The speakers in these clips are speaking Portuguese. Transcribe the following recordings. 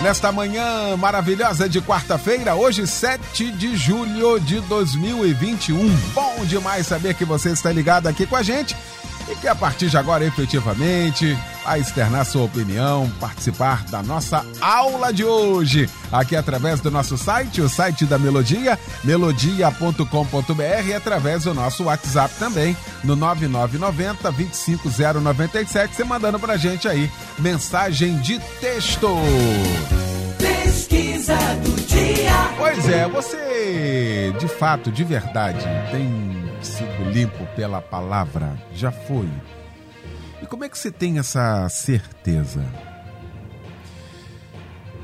nesta manhã maravilhosa de quarta-feira, hoje 7 de julho de 2021. Bom demais saber que você está ligado aqui com a gente e que a partir de agora efetivamente vai externar sua opinião, participar da nossa aula de hoje, aqui através do nosso site, o site da Melodia, melodia.com.br e através do nosso WhatsApp também, no 9990 25097, você mandando pra gente aí mensagem de texto. Pesquisa do dia. Pois é, você de fato, de verdade, tem sido limpo pela palavra? Já foi? E como é que você tem essa certeza?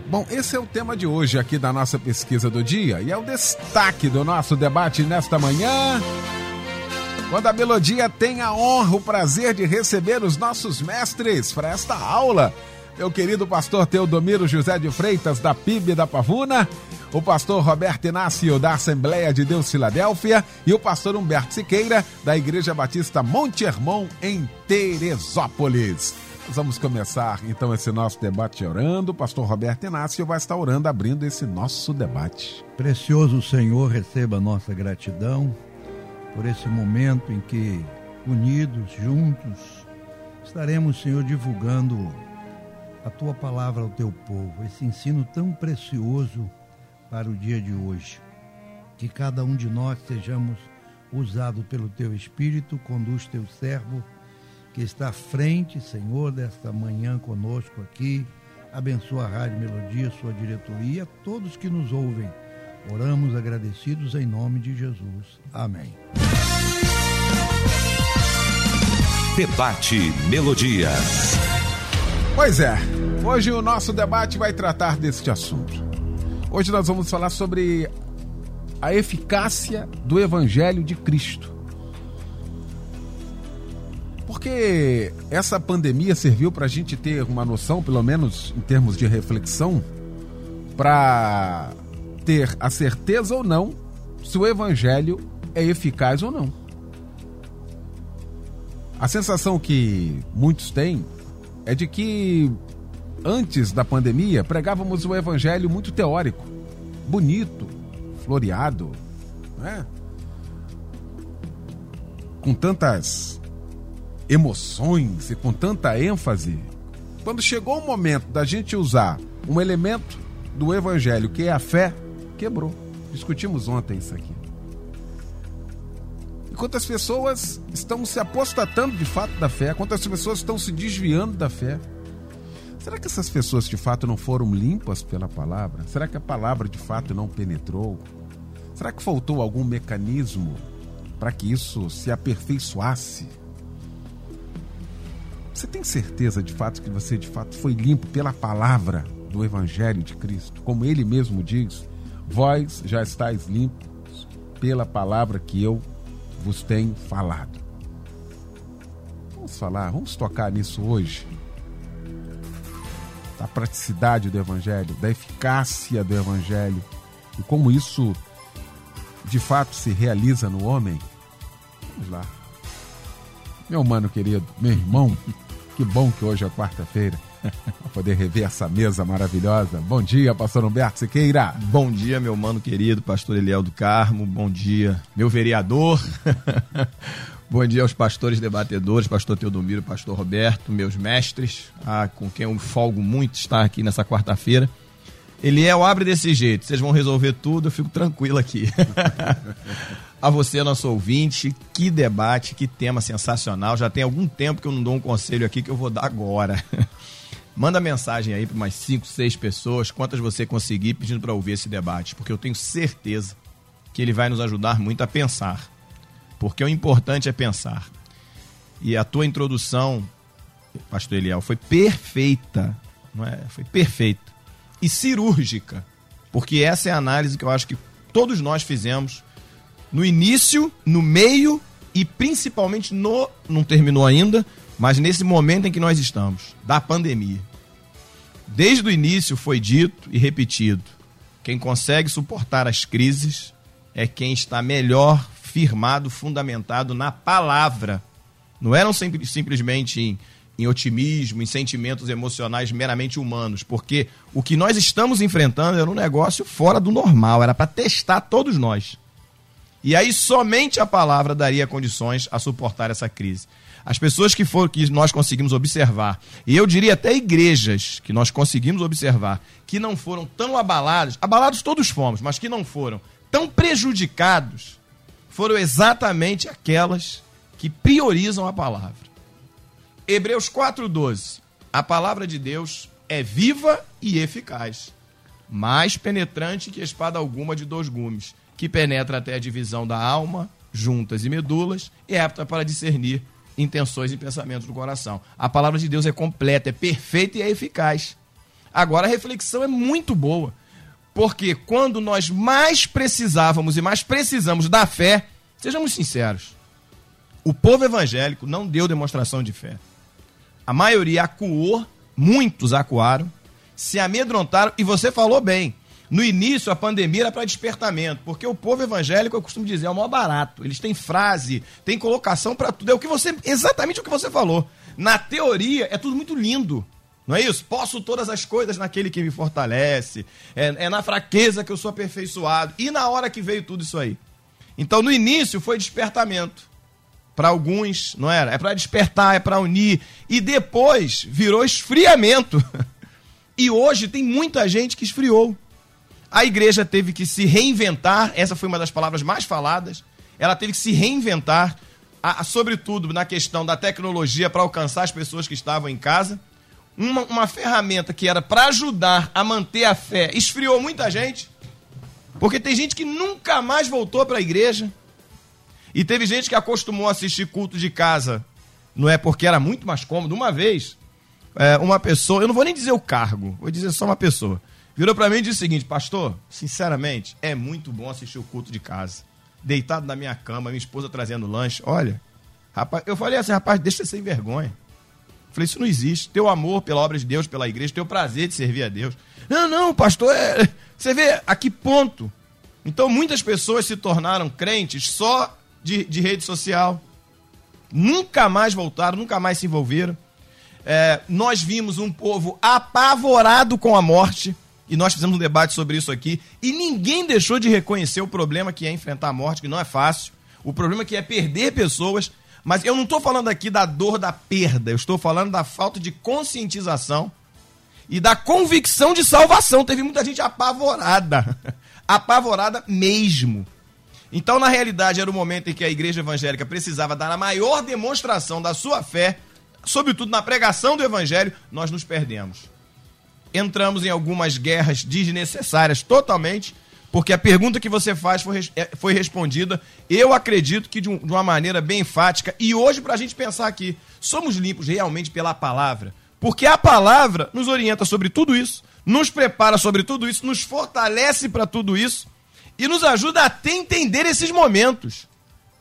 Bom, esse é o tema de hoje aqui da nossa pesquisa do dia e é o destaque do nosso debate nesta manhã. Quando a Melodia tem a honra, o prazer de receber os nossos mestres para esta aula meu querido pastor Teodomiro José de Freitas, da PIB da Pavuna, o pastor Roberto Inácio, da Assembleia de Deus Filadélfia, e o pastor Humberto Siqueira, da Igreja Batista Monte Hermon, em Teresópolis. Nós vamos começar então esse nosso debate orando. O pastor Roberto Inácio vai estar orando, abrindo esse nosso debate. Precioso Senhor, receba nossa gratidão por esse momento em que, unidos, juntos, estaremos, Senhor, divulgando a tua palavra ao teu povo, esse ensino tão precioso para o dia de hoje. Que cada um de nós sejamos usados pelo teu Espírito, conduz teu servo que está à frente, Senhor, desta manhã conosco aqui. Abençoa a Rádio Melodia, sua diretoria, todos que nos ouvem. Oramos agradecidos em nome de Jesus. Amém. Debate Melodia. Pois é, hoje o nosso debate vai tratar deste assunto. Hoje nós vamos falar sobre a eficácia do Evangelho de Cristo. Porque essa pandemia serviu para a gente ter uma noção, pelo menos em termos de reflexão, para ter a certeza ou não se o Evangelho é eficaz ou não. A sensação que muitos têm é de que antes da pandemia pregávamos o evangelho muito teórico, bonito, floreado, né? com tantas emoções e com tanta ênfase. Quando chegou o momento da gente usar um elemento do evangelho que é a fé, quebrou. Discutimos ontem isso aqui. E quantas pessoas estão se apostatando de fato da fé? Quantas pessoas estão se desviando da fé? Será que essas pessoas de fato não foram limpas pela palavra? Será que a palavra de fato não penetrou? Será que faltou algum mecanismo para que isso se aperfeiçoasse? Você tem certeza de fato que você de fato foi limpo pela palavra do Evangelho de Cristo? Como ele mesmo diz, vós já estáis limpos pela palavra que eu vos tem falado. Vamos falar, vamos tocar nisso hoje. Da praticidade do Evangelho, da eficácia do Evangelho e como isso de fato se realiza no homem. Vamos lá. Meu mano querido, meu irmão, que bom que hoje é quarta-feira para poder rever essa mesa maravilhosa. Bom dia, pastor Humberto Siqueira. Bom dia, meu mano querido, pastor Eliel do Carmo. Bom dia, meu vereador. Bom dia aos pastores debatedores, pastor Teodomiro, pastor Roberto, meus mestres, ah, com quem eu folgo muito estar aqui nessa quarta-feira. Eliel, abre desse jeito, vocês vão resolver tudo, eu fico tranquilo aqui. a você, nosso ouvinte, que debate, que tema sensacional. Já tem algum tempo que eu não dou um conselho aqui que eu vou dar agora. Manda mensagem aí para mais 5, 6 pessoas, quantas você conseguir, pedindo para ouvir esse debate, porque eu tenho certeza que ele vai nos ajudar muito a pensar. Porque o importante é pensar. E a tua introdução, Pastor Eliel, foi perfeita, não é? Foi perfeita e cirúrgica. Porque essa é a análise que eu acho que todos nós fizemos no início, no meio e principalmente no. Não terminou ainda, mas nesse momento em que nós estamos, da pandemia. Desde o início foi dito e repetido: quem consegue suportar as crises é quem está melhor firmado, fundamentado na palavra. Não eram sempre, simplesmente em, em otimismo, em sentimentos emocionais meramente humanos, porque o que nós estamos enfrentando era um negócio fora do normal, era para testar todos nós. E aí somente a palavra daria condições a suportar essa crise. As pessoas que foram que nós conseguimos observar, e eu diria até igrejas que nós conseguimos observar, que não foram tão abaladas, abalados todos fomos, mas que não foram tão prejudicados, foram exatamente aquelas que priorizam a palavra. Hebreus 4:12. A palavra de Deus é viva e eficaz, mais penetrante que espada alguma de dois gumes que penetra até a divisão da alma, juntas e medulas, e é apta para discernir intenções e pensamentos do coração. A palavra de Deus é completa, é perfeita e é eficaz. Agora a reflexão é muito boa, porque quando nós mais precisávamos e mais precisamos da fé, sejamos sinceros, o povo evangélico não deu demonstração de fé. A maioria acuou, muitos acuaram, se amedrontaram, e você falou bem. No início, a pandemia era para despertamento, porque o povo evangélico, eu costumo dizer, é o maior barato. Eles têm frase, têm colocação para tudo. É o que você, exatamente o que você falou. Na teoria, é tudo muito lindo. Não é isso? Posso todas as coisas naquele que me fortalece. É, é na fraqueza que eu sou aperfeiçoado. E na hora que veio tudo isso aí? Então, no início, foi despertamento. Para alguns, não era? É para despertar, é para unir. E depois virou esfriamento. E hoje tem muita gente que esfriou. A igreja teve que se reinventar, essa foi uma das palavras mais faladas. Ela teve que se reinventar, a, sobretudo na questão da tecnologia para alcançar as pessoas que estavam em casa. Uma, uma ferramenta que era para ajudar a manter a fé esfriou muita gente, porque tem gente que nunca mais voltou para a igreja. E teve gente que acostumou a assistir culto de casa, não é porque era muito mais cômodo. Uma vez, é, uma pessoa, eu não vou nem dizer o cargo, vou dizer só uma pessoa virou para mim e disse o seguinte: Pastor, sinceramente, é muito bom assistir o culto de casa. Deitado na minha cama, minha esposa trazendo lanche. Olha, rapaz, eu falei assim: rapaz, deixa sem vergonha. Falei: Isso não existe. Teu amor pela obra de Deus, pela igreja, teu prazer de servir a Deus. Não, não, pastor, é... você vê a que ponto. Então, muitas pessoas se tornaram crentes só de, de rede social. Nunca mais voltaram, nunca mais se envolveram. É, nós vimos um povo apavorado com a morte e nós fizemos um debate sobre isso aqui, e ninguém deixou de reconhecer o problema que é enfrentar a morte, que não é fácil, o problema que é perder pessoas, mas eu não estou falando aqui da dor da perda, eu estou falando da falta de conscientização e da convicção de salvação. Teve muita gente apavorada, apavorada mesmo. Então, na realidade, era o momento em que a igreja evangélica precisava dar a maior demonstração da sua fé, sobretudo na pregação do evangelho, nós nos perdemos entramos em algumas guerras desnecessárias totalmente, porque a pergunta que você faz foi, é, foi respondida, eu acredito que de, um, de uma maneira bem enfática. E hoje, para a gente pensar aqui, somos limpos realmente pela palavra? Porque a palavra nos orienta sobre tudo isso, nos prepara sobre tudo isso, nos fortalece para tudo isso e nos ajuda a até entender esses momentos.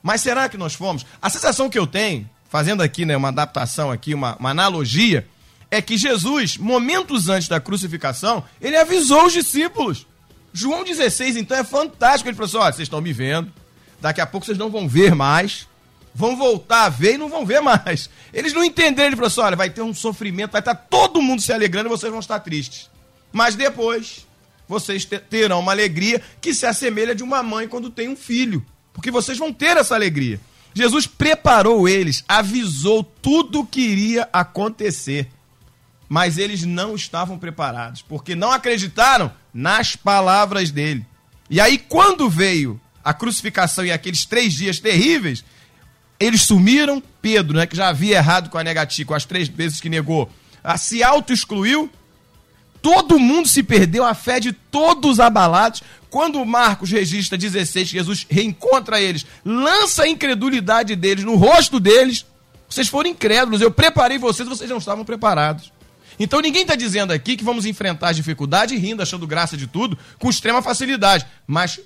Mas será que nós fomos? A sensação que eu tenho, fazendo aqui né, uma adaptação aqui, uma, uma analogia, é que Jesus, momentos antes da crucificação, ele avisou os discípulos. João 16, então, é fantástico. Ele falou assim: olha, vocês estão me vendo, daqui a pouco vocês não vão ver mais, vão voltar a ver e não vão ver mais. Eles não entenderam. Ele falou assim: olha, vai ter um sofrimento, vai estar todo mundo se alegrando e vocês vão estar tristes. Mas depois, vocês terão uma alegria que se assemelha de uma mãe quando tem um filho, porque vocês vão ter essa alegria. Jesus preparou eles, avisou tudo o que iria acontecer mas eles não estavam preparados, porque não acreditaram nas palavras dele. E aí, quando veio a crucificação e aqueles três dias terríveis, eles sumiram. Pedro, né, que já havia errado com a negativa, com as três vezes que negou, se auto-excluiu. Todo mundo se perdeu, a fé de todos abalados. Quando Marcos registra 16, Jesus reencontra eles, lança a incredulidade deles no rosto deles. Vocês foram incrédulos, eu preparei vocês, vocês não estavam preparados. Então ninguém está dizendo aqui que vamos enfrentar as dificuldades rindo, achando graça de tudo, com extrema facilidade. Mas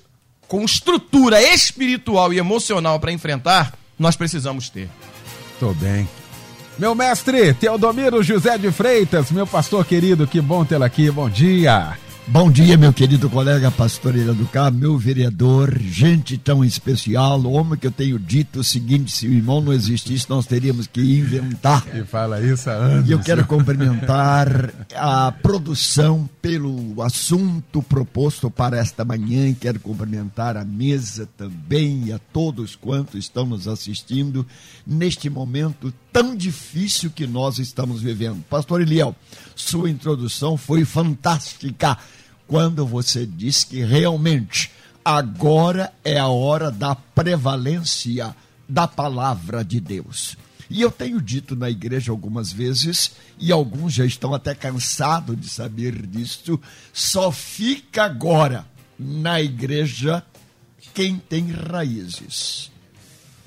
com estrutura espiritual e emocional para enfrentar, nós precisamos ter. Tô bem. Meu mestre, Teodomiro José de Freitas, meu pastor querido, que bom tê-lo aqui, bom dia. Bom dia, meu querido colega pastor Ilha do Carmo, meu vereador, gente tão especial, homem que eu tenho dito o seguinte, se o irmão não existisse, nós teríamos que inventar. E fala isso há anos. E eu quero cumprimentar a produção pelo assunto proposto para esta manhã, quero cumprimentar a mesa também e a todos quantos estão nos assistindo neste momento tão difícil que nós estamos vivendo. Pastor Eliel, sua introdução foi fantástica quando você disse que realmente agora é a hora da prevalência da palavra de Deus. E eu tenho dito na igreja algumas vezes, e alguns já estão até cansados de saber disso, só fica agora na igreja quem tem raízes.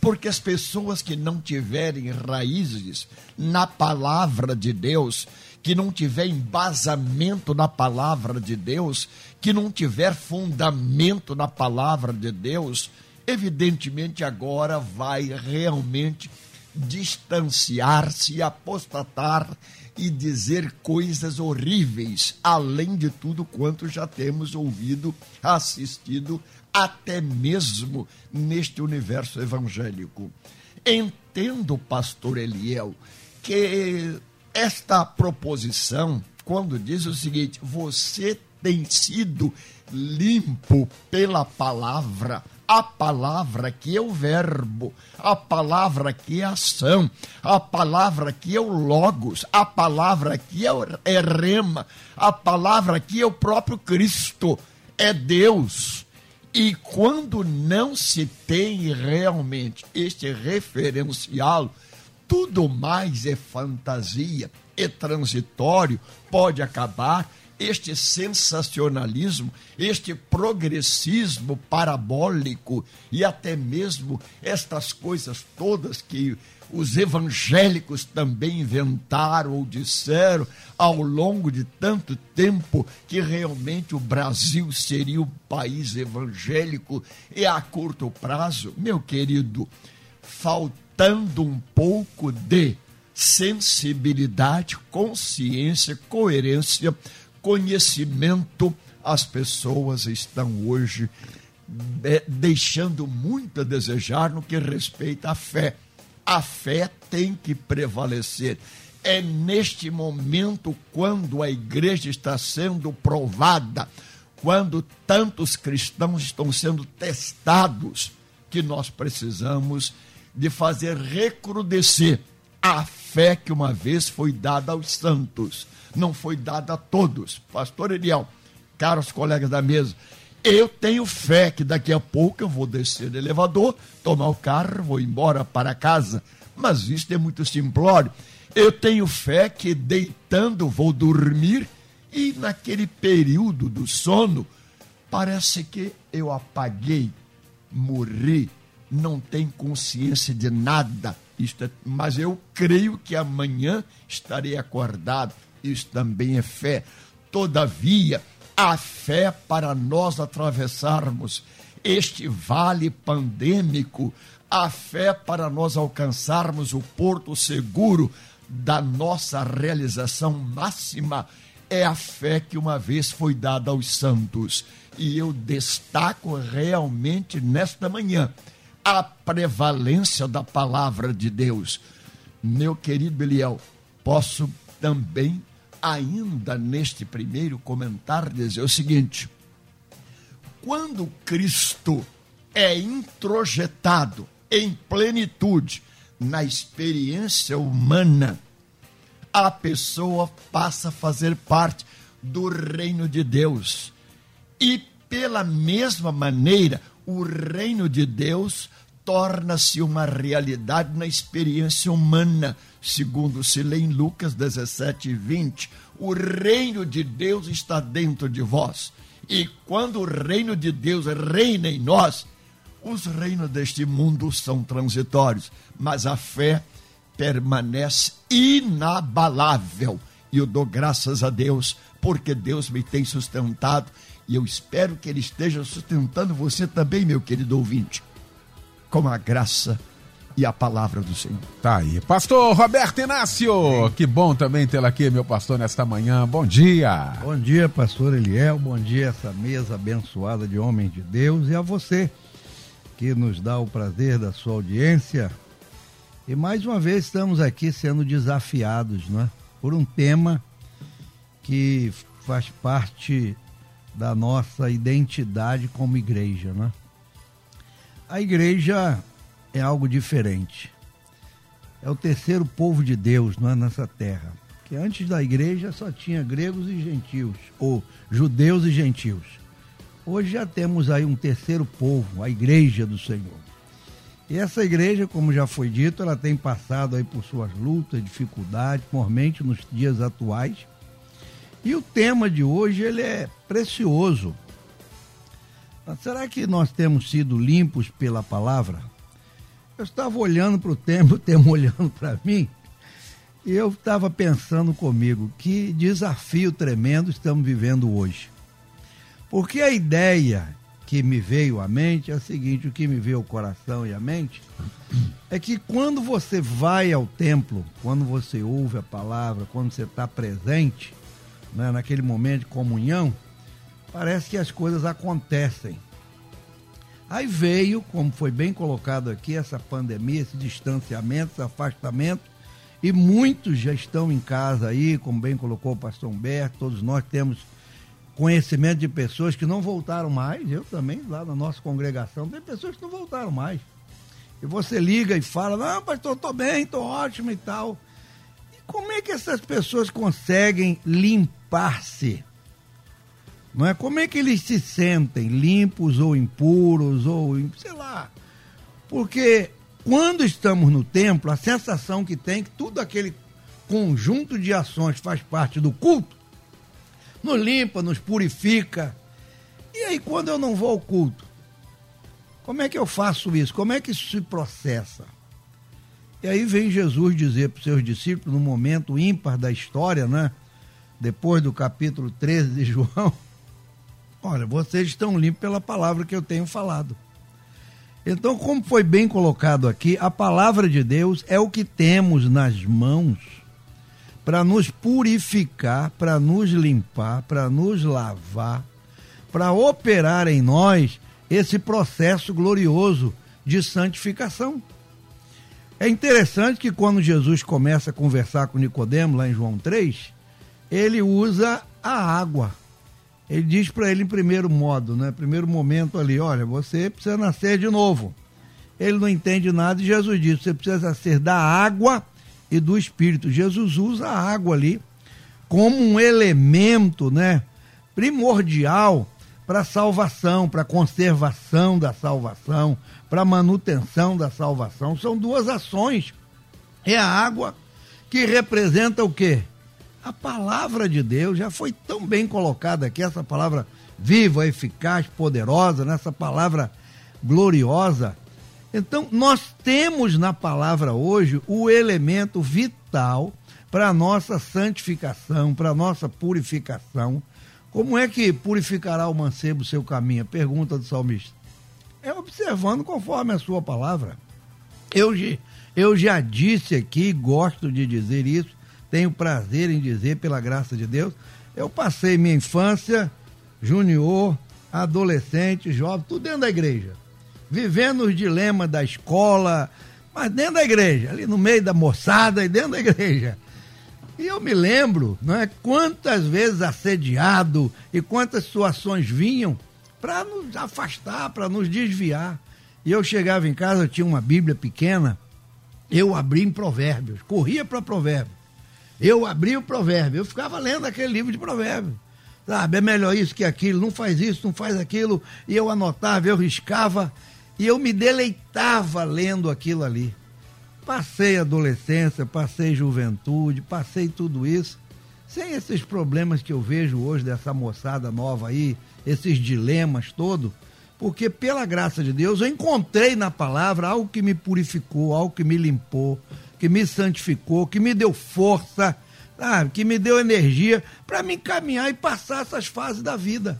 Porque as pessoas que não tiverem raízes na palavra de Deus, que não tiver embasamento na palavra de Deus, que não tiver fundamento na palavra de Deus, evidentemente agora vai realmente distanciar-se, apostatar e dizer coisas horríveis, além de tudo quanto já temos ouvido, assistido, até mesmo neste universo evangélico. Entendo, pastor Eliel, que esta proposição, quando diz o seguinte: você tem sido limpo pela palavra, a palavra que é o verbo, a palavra que é ação, a palavra que é o logos, a palavra que é, é rema, a palavra que é o próprio Cristo, é Deus. E quando não se tem realmente este referencial, tudo mais é fantasia, é transitório, pode acabar. Este sensacionalismo, este progressismo parabólico e até mesmo estas coisas todas que os evangélicos também inventaram ou disseram ao longo de tanto tempo que realmente o Brasil seria o país evangélico e a curto prazo, meu querido, falta faltando um pouco de sensibilidade, consciência, coerência, conhecimento, as pessoas estão hoje é, deixando muito a desejar no que respeita à fé. A fé tem que prevalecer. É neste momento, quando a igreja está sendo provada, quando tantos cristãos estão sendo testados, que nós precisamos de fazer recrudescer a fé que uma vez foi dada aos santos, não foi dada a todos. Pastor Eliel, caros colegas da mesa, eu tenho fé que daqui a pouco eu vou descer do elevador, tomar o carro, vou embora para casa. Mas isso é muito simplório. Eu tenho fé que deitando vou dormir e naquele período do sono parece que eu apaguei, morri, não tem consciência de nada. Isto é, mas eu creio que amanhã estarei acordado. Isso também é fé. Todavia, a fé para nós atravessarmos este vale pandêmico, a fé para nós alcançarmos o porto seguro da nossa realização máxima é a fé que uma vez foi dada aos santos. E eu destaco realmente nesta manhã a prevalência da palavra de Deus. Meu querido Eliel, posso também, ainda neste primeiro comentário, dizer o seguinte: quando Cristo é introjetado em plenitude na experiência humana, a pessoa passa a fazer parte do reino de Deus. E pela mesma maneira, o reino de Deus torna-se uma realidade na experiência humana, segundo se lê em Lucas 17, 20. O reino de Deus está dentro de vós. E quando o reino de Deus reina em nós, os reinos deste mundo são transitórios, mas a fé permanece inabalável. E eu dou graças a Deus, porque Deus me tem sustentado. E eu espero que Ele esteja sustentando você também, meu querido ouvinte, com a graça e a palavra do Senhor. Tá aí. Pastor Roberto Inácio, Sim. que bom também tê-lo aqui, meu pastor, nesta manhã. Bom dia. Bom dia, pastor Eliel. Bom dia, essa mesa abençoada de homens de Deus e a você que nos dá o prazer da sua audiência. E mais uma vez estamos aqui sendo desafiados, né? Por um tema que faz parte da nossa identidade como igreja, né? A igreja é algo diferente. É o terceiro povo de Deus, não é nessa terra. Que antes da igreja só tinha gregos e gentios, ou judeus e gentios. Hoje já temos aí um terceiro povo, a igreja do Senhor. E essa igreja, como já foi dito, ela tem passado aí por suas lutas, dificuldades, mormente nos dias atuais. E o tema de hoje ele é precioso. Mas será que nós temos sido limpos pela palavra? Eu estava olhando para o tempo, o tempo olhando para mim, e eu estava pensando comigo, que desafio tremendo estamos vivendo hoje. Porque a ideia que me veio à mente é a seguinte: o que me veio ao coração e à mente é que quando você vai ao templo, quando você ouve a palavra, quando você está presente, né, naquele momento de comunhão, parece que as coisas acontecem. Aí veio, como foi bem colocado aqui, essa pandemia, esse distanciamento, esse afastamento, e muitos já estão em casa aí, como bem colocou o pastor Humberto, todos nós temos conhecimento de pessoas que não voltaram mais, eu também, lá na nossa congregação, tem pessoas que não voltaram mais. E você liga e fala, não, pastor, estou bem, estou ótimo e tal. E como é que essas pessoas conseguem limpar-se? Não é? Como é que eles se sentem, limpos ou impuros, ou sei lá. Porque quando estamos no templo, a sensação que tem é que tudo aquele conjunto de ações faz parte do culto, nos limpa, nos purifica. E aí, quando eu não vou ao culto, como é que eu faço isso? Como é que isso se processa? E aí vem Jesus dizer para os seus discípulos, no momento ímpar da história, né? Depois do capítulo 13 de João, olha, vocês estão limpos pela palavra que eu tenho falado. Então, como foi bem colocado aqui, a palavra de Deus é o que temos nas mãos para nos purificar, para nos limpar, para nos lavar, para operar em nós esse processo glorioso de santificação. É interessante que quando Jesus começa a conversar com Nicodemo lá em João 3, ele usa a água. Ele diz para ele em primeiro modo, né? Primeiro momento ali, olha, você precisa nascer de novo. Ele não entende nada e Jesus diz, você precisa nascer da água e do Espírito. Jesus usa a água ali como um elemento, né, primordial para salvação, para conservação da salvação, para manutenção da salvação. São duas ações. É a água que representa o quê? A palavra de Deus já foi tão bem colocada aqui, essa palavra viva, eficaz, poderosa, nessa palavra gloriosa então, nós temos na palavra hoje o elemento vital para a nossa santificação, para a nossa purificação. Como é que purificará o mancebo seu caminho? Pergunta do salmista. É observando conforme a sua palavra. Eu, eu já disse aqui, gosto de dizer isso, tenho prazer em dizer, pela graça de Deus, eu passei minha infância, junior, adolescente, jovem, tudo dentro da igreja vivendo os dilemas da escola, mas dentro da igreja, ali no meio da moçada e dentro da igreja. E eu me lembro, não é, quantas vezes assediado e quantas situações vinham para nos afastar, para nos desviar. E eu chegava em casa, eu tinha uma Bíblia pequena, eu abri em Provérbios, corria para Provérbios. Eu abri o provérbio, eu ficava lendo aquele livro de provérbios. Sabe, é melhor isso que aquilo, não faz isso, não faz aquilo. E eu anotava, eu riscava. E eu me deleitava lendo aquilo ali. Passei adolescência, passei juventude, passei tudo isso, sem esses problemas que eu vejo hoje dessa moçada nova aí, esses dilemas todos, porque pela graça de Deus eu encontrei na palavra algo que me purificou, algo que me limpou, que me santificou, que me deu força sabe? Que me deu energia para me encaminhar e passar essas fases da vida.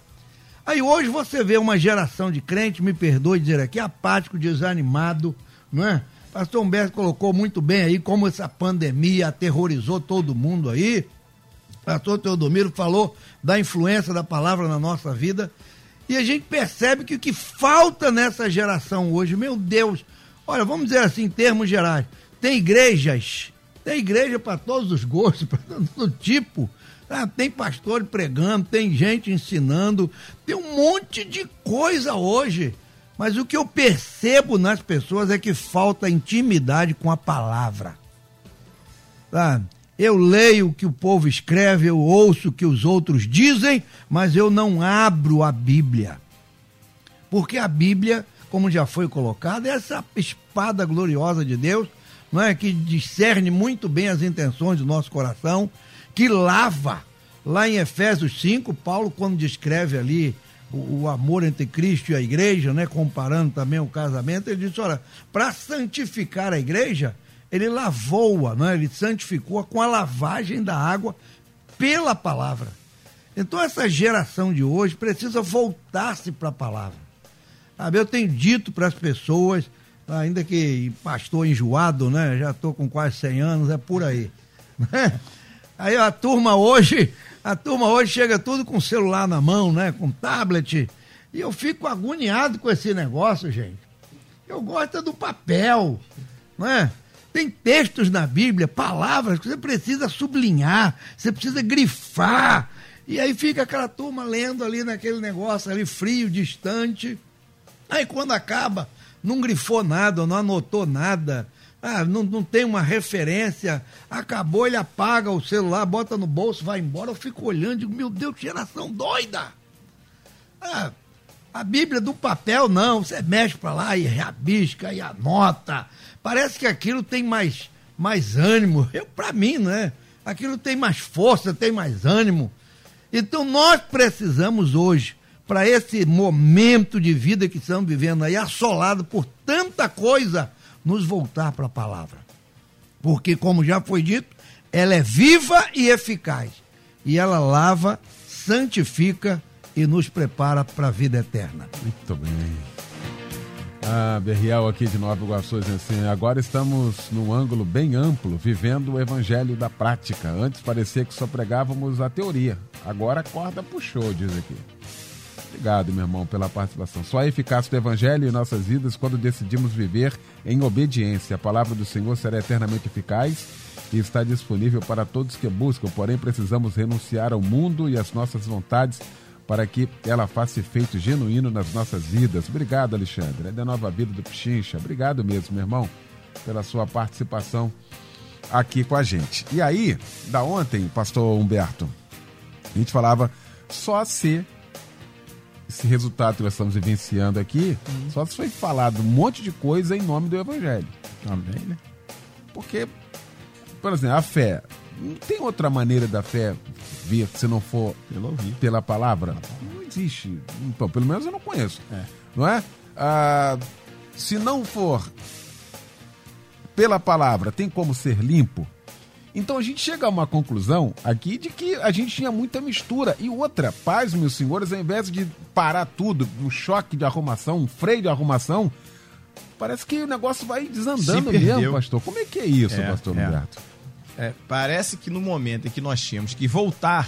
Aí hoje você vê uma geração de crentes, me perdoe dizer aqui, apático, desanimado, não é? Pastor Humberto colocou muito bem aí como essa pandemia aterrorizou todo mundo aí. Pastor Teodomiro falou da influência da palavra na nossa vida. E a gente percebe que o que falta nessa geração hoje, meu Deus, olha, vamos dizer assim, em termos gerais, tem igrejas, tem igreja para todos os gostos, para todo tipo. Ah, tem pastor pregando, tem gente ensinando, tem um monte de coisa hoje. Mas o que eu percebo nas pessoas é que falta intimidade com a palavra. Tá? Eu leio o que o povo escreve, eu ouço o que os outros dizem, mas eu não abro a Bíblia. Porque a Bíblia, como já foi colocado, é essa espada gloriosa de Deus, não é que discerne muito bem as intenções do nosso coração, que lava. Lá em Efésios 5, Paulo quando descreve ali o, o, amor entre Cristo e a igreja, né, comparando também o casamento, ele disse, olha, para santificar a igreja, ele lavou-a, né, ele santificou-a com a lavagem da água pela palavra. Então essa geração de hoje precisa voltar-se para a palavra. Sabe, eu tenho dito para as pessoas, ainda que pastor enjoado, né, já estou com quase 100 anos, é por aí. Né? Aí a turma hoje a turma hoje chega tudo com celular na mão, né? Com tablet. E eu fico agoniado com esse negócio, gente. Eu gosto do papel, não é? Tem textos na Bíblia, palavras que você precisa sublinhar, você precisa grifar. E aí fica aquela turma lendo ali naquele negócio ali frio, distante. Aí quando acaba, não grifou nada, não anotou nada ah, não, não tem uma referência, acabou, ele apaga o celular, bota no bolso, vai embora. Eu fico olhando e digo, meu Deus, que geração doida! Ah, a Bíblia do papel, não, você mexe para lá e rabisca e anota. Parece que aquilo tem mais, mais ânimo. Eu, para mim, né? Aquilo tem mais força, tem mais ânimo. Então nós precisamos hoje, para esse momento de vida que estamos vivendo aí, assolado por tanta coisa nos voltar para a palavra. Porque, como já foi dito, ela é viva e eficaz. E ela lava, santifica e nos prepara para a vida eterna. Muito bem. Ah, Berriel aqui de Nova Iguaçu assim, agora estamos num ângulo bem amplo, vivendo o evangelho da prática. Antes parecia que só pregávamos a teoria, agora a corda puxou, diz aqui. Obrigado, meu irmão, pela participação. Só a eficácia do Evangelho em nossas vidas quando decidimos viver em obediência. A palavra do Senhor será eternamente eficaz e está disponível para todos que buscam, porém precisamos renunciar ao mundo e às nossas vontades para que ela faça efeito genuíno nas nossas vidas. Obrigado, Alexandre. É da nova vida do Pichincha. Obrigado mesmo, meu irmão, pela sua participação aqui com a gente. E aí, da ontem, pastor Humberto, a gente falava só se esse resultado que nós estamos vivenciando aqui, uhum. só se foi falado um monte de coisa em nome do Evangelho. Também, né? Porque, por exemplo, a fé. Não tem outra maneira da fé vir se não for pela palavra? Não existe. Então, pelo menos eu não conheço. É. Não é? Ah, se não for pela palavra, tem como ser limpo? Então a gente chega a uma conclusão aqui de que a gente tinha muita mistura. E outra, paz, meus senhores, ao invés de parar tudo, um choque de arrumação, um freio de arrumação, parece que o negócio vai desandando mesmo, pastor. Como é que é isso, é, pastor é. Roberto? É, parece que no momento em que nós tínhamos que voltar,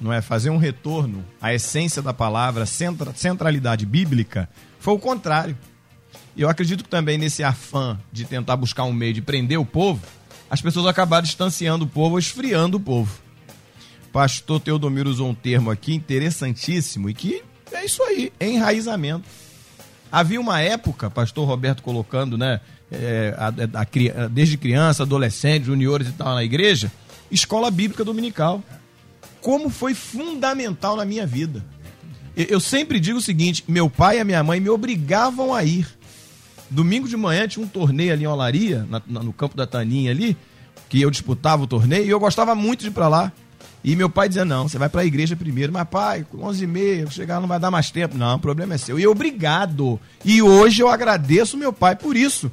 não é, fazer um retorno à essência da palavra, centra, centralidade bíblica, foi o contrário. E eu acredito que também nesse afã de tentar buscar um meio de prender o povo, as pessoas acabaram distanciando o povo, esfriando o povo. Pastor Teodomiro usou um termo aqui interessantíssimo e que é isso aí, enraizamento. Havia uma época, pastor Roberto colocando, né, é, a, a, a, desde criança, adolescente, juniores e tal na igreja, escola bíblica dominical. Como foi fundamental na minha vida. Eu, eu sempre digo o seguinte: meu pai e a minha mãe me obrigavam a ir. Domingo de manhã tinha um torneio ali em Olaria, na, na, no campo da Taninha ali, que eu disputava o torneio e eu gostava muito de ir para lá. E meu pai dizia: Não, você vai para a igreja primeiro. Mas, pai, 11 e meia, chegar não vai dar mais tempo. Não, o problema é seu. E obrigado. E hoje eu agradeço meu pai por isso.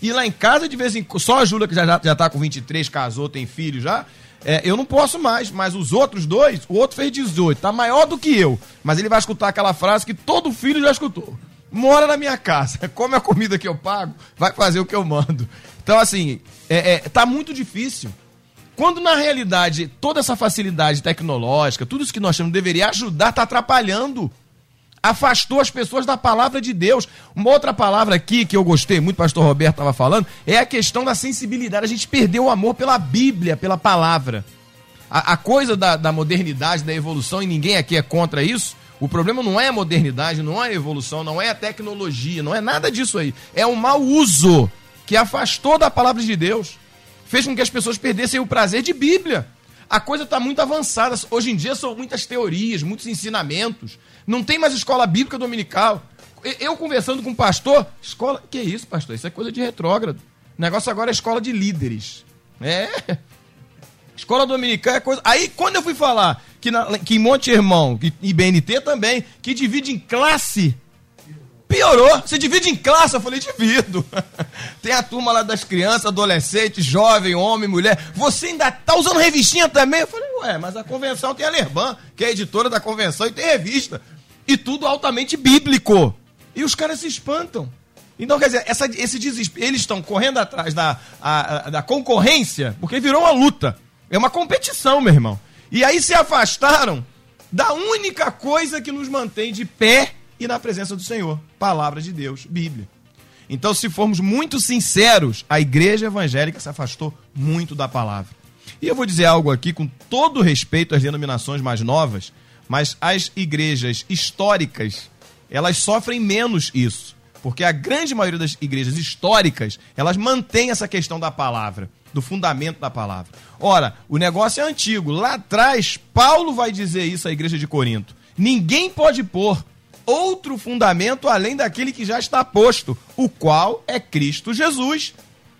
E lá em casa, de vez em quando, só a Júlia, que já, já tá com 23, casou, tem filho já, é, eu não posso mais, mas os outros dois, o outro fez 18, tá maior do que eu. Mas ele vai escutar aquela frase que todo filho já escutou. Mora na minha casa, come a comida que eu pago, vai fazer o que eu mando. Então, assim, é, é, tá muito difícil. Quando na realidade toda essa facilidade tecnológica, tudo isso que nós temos deveria ajudar, tá atrapalhando afastou as pessoas da palavra de Deus. Uma outra palavra aqui que eu gostei muito, o pastor Roberto estava falando, é a questão da sensibilidade. A gente perdeu o amor pela Bíblia, pela palavra. A, a coisa da, da modernidade, da evolução, e ninguém aqui é contra isso. O problema não é a modernidade, não é a evolução, não é a tecnologia, não é nada disso aí. É o mau uso que afastou da palavra de Deus. Fez com que as pessoas perdessem o prazer de Bíblia. A coisa está muito avançada. Hoje em dia são muitas teorias, muitos ensinamentos. Não tem mais escola bíblica dominical. Eu conversando com o pastor, escola. Que isso, pastor? Isso é coisa de retrógrado. O negócio agora é escola de líderes. É. Escola dominical é coisa. Aí, quando eu fui falar que, na, que em Monte Irmão e BNT também, que divide em classe, piorou. Você divide em classe? Eu falei, divido. Tem a turma lá das crianças, adolescentes, jovem, homem, mulher. Você ainda tá usando revistinha também? Eu falei, ué, mas a convenção tem a Lerban, que é editora da convenção, e tem revista. E tudo altamente bíblico. E os caras se espantam. Então, quer dizer, essa, esse desespero, eles estão correndo atrás da, a, a, da concorrência, porque virou uma luta. É uma competição, meu irmão. E aí se afastaram da única coisa que nos mantém de pé e na presença do Senhor palavra de Deus, Bíblia. Então, se formos muito sinceros, a igreja evangélica se afastou muito da palavra. E eu vou dizer algo aqui com todo respeito às denominações mais novas, mas as igrejas históricas, elas sofrem menos isso. Porque a grande maioria das igrejas históricas, elas mantêm essa questão da palavra, do fundamento da palavra. Ora, o negócio é antigo. Lá atrás, Paulo vai dizer isso à igreja de Corinto. Ninguém pode pôr outro fundamento além daquele que já está posto, o qual é Cristo Jesus.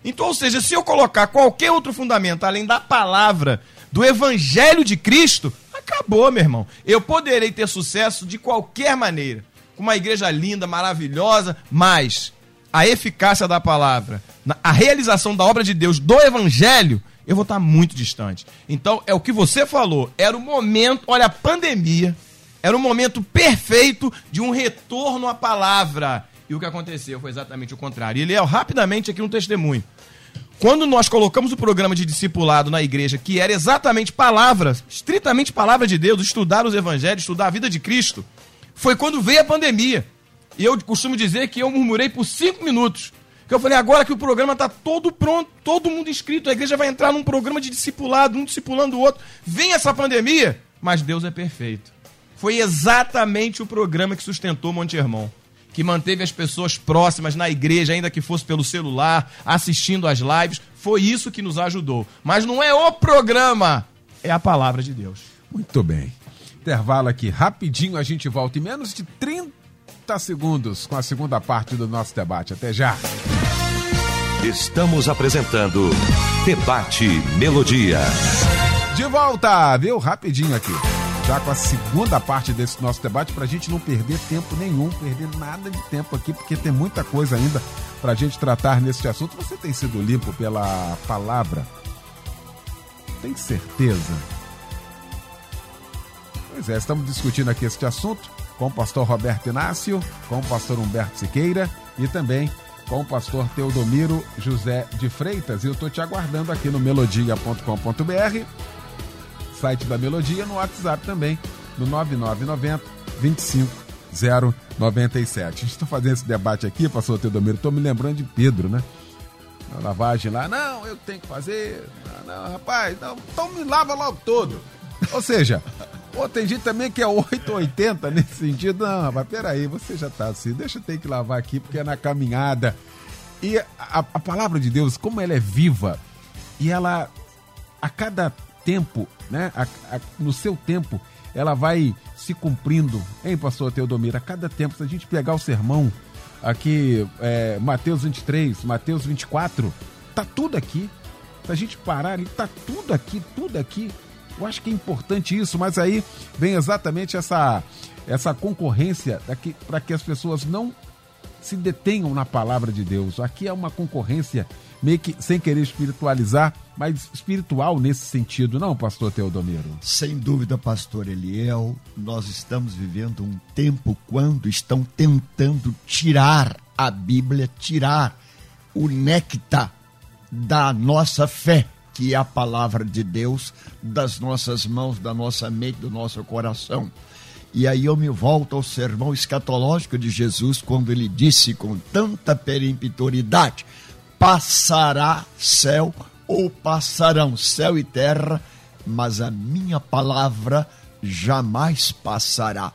Então, ou seja, se eu colocar qualquer outro fundamento além da palavra, do evangelho de Cristo, acabou, meu irmão. Eu poderei ter sucesso de qualquer maneira, com uma igreja linda, maravilhosa, mas a eficácia da palavra, a realização da obra de Deus, do evangelho, eu vou estar muito distante. Então, é o que você falou, era o momento, olha, a pandemia, era o momento perfeito de um retorno à palavra. E o que aconteceu foi exatamente o contrário. E Léo, rapidamente aqui um testemunho. Quando nós colocamos o programa de discipulado na igreja, que era exatamente palavra, estritamente palavra de Deus, estudar os evangelhos, estudar a vida de Cristo, foi quando veio a pandemia. E eu costumo dizer que eu murmurei por cinco minutos. Que eu falei, agora que o programa está todo pronto, todo mundo inscrito, a igreja vai entrar num programa de discipulado, um discipulando o outro. Vem essa pandemia, mas Deus é perfeito. Foi exatamente o programa que sustentou Monte Hermon, que manteve as pessoas próximas na igreja, ainda que fosse pelo celular, assistindo às lives. Foi isso que nos ajudou. Mas não é o programa, é a palavra de Deus. Muito bem. Intervalo aqui, rapidinho a gente volta em menos de 30 segundos com a segunda parte do nosso debate. Até já. Estamos apresentando Debate Melodia. De volta, viu? Rapidinho aqui já com a segunda parte desse nosso debate, para a gente não perder tempo nenhum, perder nada de tempo aqui, porque tem muita coisa ainda para a gente tratar nesse assunto. Você tem sido limpo pela palavra? Tem certeza? Pois é, estamos discutindo aqui este assunto com o pastor Roberto Inácio, com o pastor Humberto Siqueira e também com o pastor Teodomiro José de Freitas. E eu estou te aguardando aqui no melodia.com.br site da Melodia, no WhatsApp também, no 9990 25097. A gente está fazendo esse debate aqui, pastor Teodomiro, estou me lembrando de Pedro, né? Na lavagem lá, não, eu tenho que fazer, não, não rapaz, não, então me lava logo todo. Ou seja, pô, tem gente também que é 880 nesse sentido. Não, rapaz, peraí, você já tá assim, deixa eu ter que lavar aqui porque é na caminhada. E a, a palavra de Deus, como ela é viva, e ela, a cada tempo, né? A, a, no seu tempo, ela vai se cumprindo, hein, pastor Teodomiro? A cada tempo, se a gente pegar o sermão aqui, é, Mateus 23, Mateus 24, tá tudo aqui. Se a gente parar ali, tá tudo aqui, tudo aqui. Eu acho que é importante isso, mas aí vem exatamente essa, essa concorrência para que as pessoas não se detenham na palavra de Deus. Aqui é uma concorrência meio que sem querer espiritualizar, mas espiritual nesse sentido, não, pastor Teodomiro? Sem dúvida, pastor Eliel, nós estamos vivendo um tempo quando estão tentando tirar a Bíblia, tirar o néctar da nossa fé, que é a palavra de Deus, das nossas mãos, da nossa mente, do nosso coração. E aí eu me volto ao sermão escatológico de Jesus, quando ele disse com tanta peremptoridade: passará céu ou passarão céu e terra, mas a minha palavra jamais passará.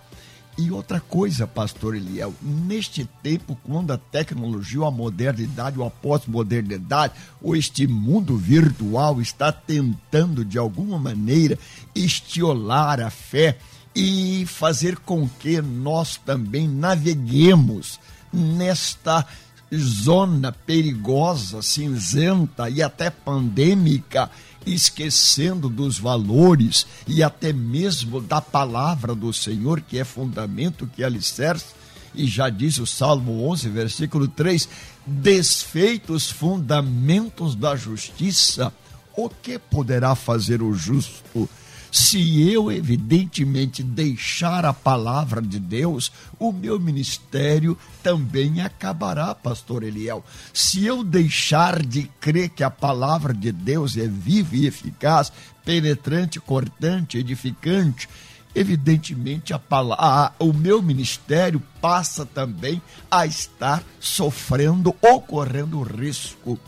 E outra coisa, pastor Eliel, neste tempo, quando a tecnologia, a modernidade, a pós-modernidade, ou este mundo virtual está tentando, de alguma maneira, estiolar a fé e fazer com que nós também naveguemos nesta zona perigosa, cinzenta e até pandêmica, esquecendo dos valores e até mesmo da palavra do Senhor, que é fundamento, que é alicerce. E já diz o Salmo 11, versículo 3: desfeitos fundamentos da justiça, o que poderá fazer o justo? Se eu, evidentemente, deixar a palavra de Deus, o meu ministério também acabará, pastor Eliel. Se eu deixar de crer que a palavra de Deus é viva e eficaz, penetrante, cortante, edificante, evidentemente a palavra, o meu ministério passa também a estar sofrendo ou correndo risco.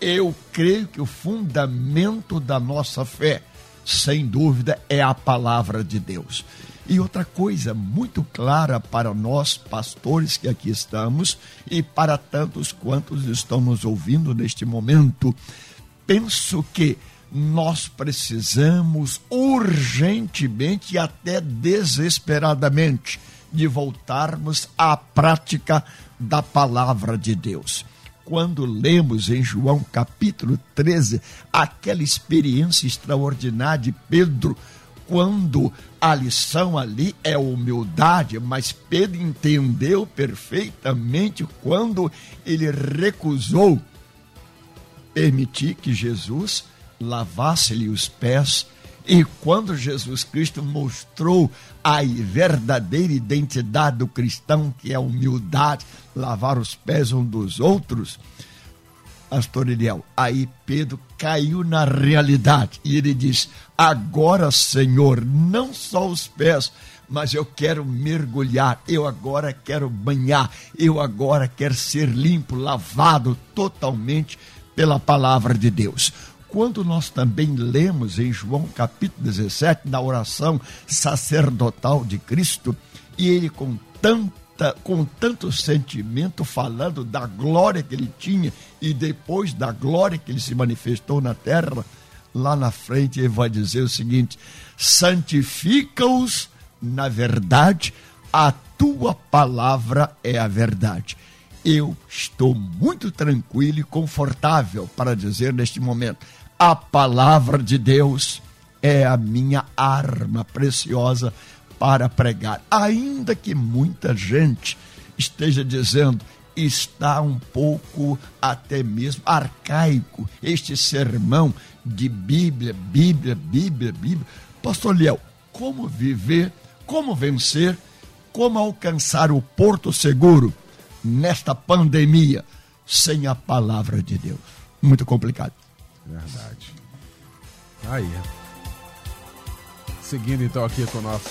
Eu creio que o fundamento da nossa fé sem dúvida, é a palavra de Deus. E outra coisa muito clara para nós, pastores que aqui estamos, e para tantos quantos estão nos ouvindo neste momento, penso que nós precisamos urgentemente e até desesperadamente de voltarmos à prática da palavra de Deus quando lemos em João capítulo 13 aquela experiência extraordinária de Pedro, quando a lição ali é humildade, mas Pedro entendeu perfeitamente quando ele recusou permitir que Jesus lavasse-lhe os pés. E quando Jesus Cristo mostrou a verdadeira identidade do cristão, que é a humildade, lavar os pés um dos outros, Pastor Eliel, aí Pedro caiu na realidade e ele diz: Agora, Senhor, não só os pés, mas eu quero mergulhar, eu agora quero banhar, eu agora quero ser limpo, lavado totalmente pela palavra de Deus. Quando nós também lemos em João capítulo 17, na oração sacerdotal de Cristo, e ele com tanta, com tanto sentimento, falando da glória que ele tinha e depois da glória que ele se manifestou na terra, lá na frente ele vai dizer o seguinte: santifica-os na verdade, a tua palavra é a verdade. Eu estou muito tranquilo e confortável para dizer neste momento: a palavra de Deus é a minha arma preciosa para pregar. Ainda que muita gente esteja dizendo está um pouco até mesmo arcaico este sermão de Bíblia, Bíblia, Bíblia, Bíblia. Pastor Liel, como viver, como vencer, como alcançar o porto seguro nesta pandemia sem a palavra de Deus? Muito complicado. Verdade. Aí. Seguindo então aqui com o nosso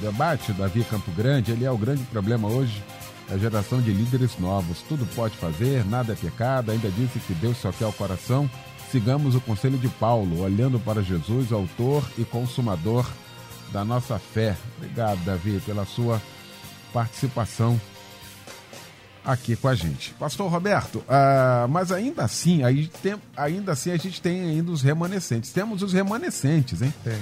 debate, Davi Campo Grande, ele é o grande problema hoje, a geração de líderes novos. Tudo pode fazer, nada é pecado, ainda disse que Deus só quer o coração. Sigamos o conselho de Paulo, olhando para Jesus, autor e consumador da nossa fé. Obrigado, Davi, pela sua participação aqui com a gente. Pastor Roberto, uh, mas ainda assim, aí tem, ainda assim a gente tem ainda os remanescentes. Temos os remanescentes, hein? Tem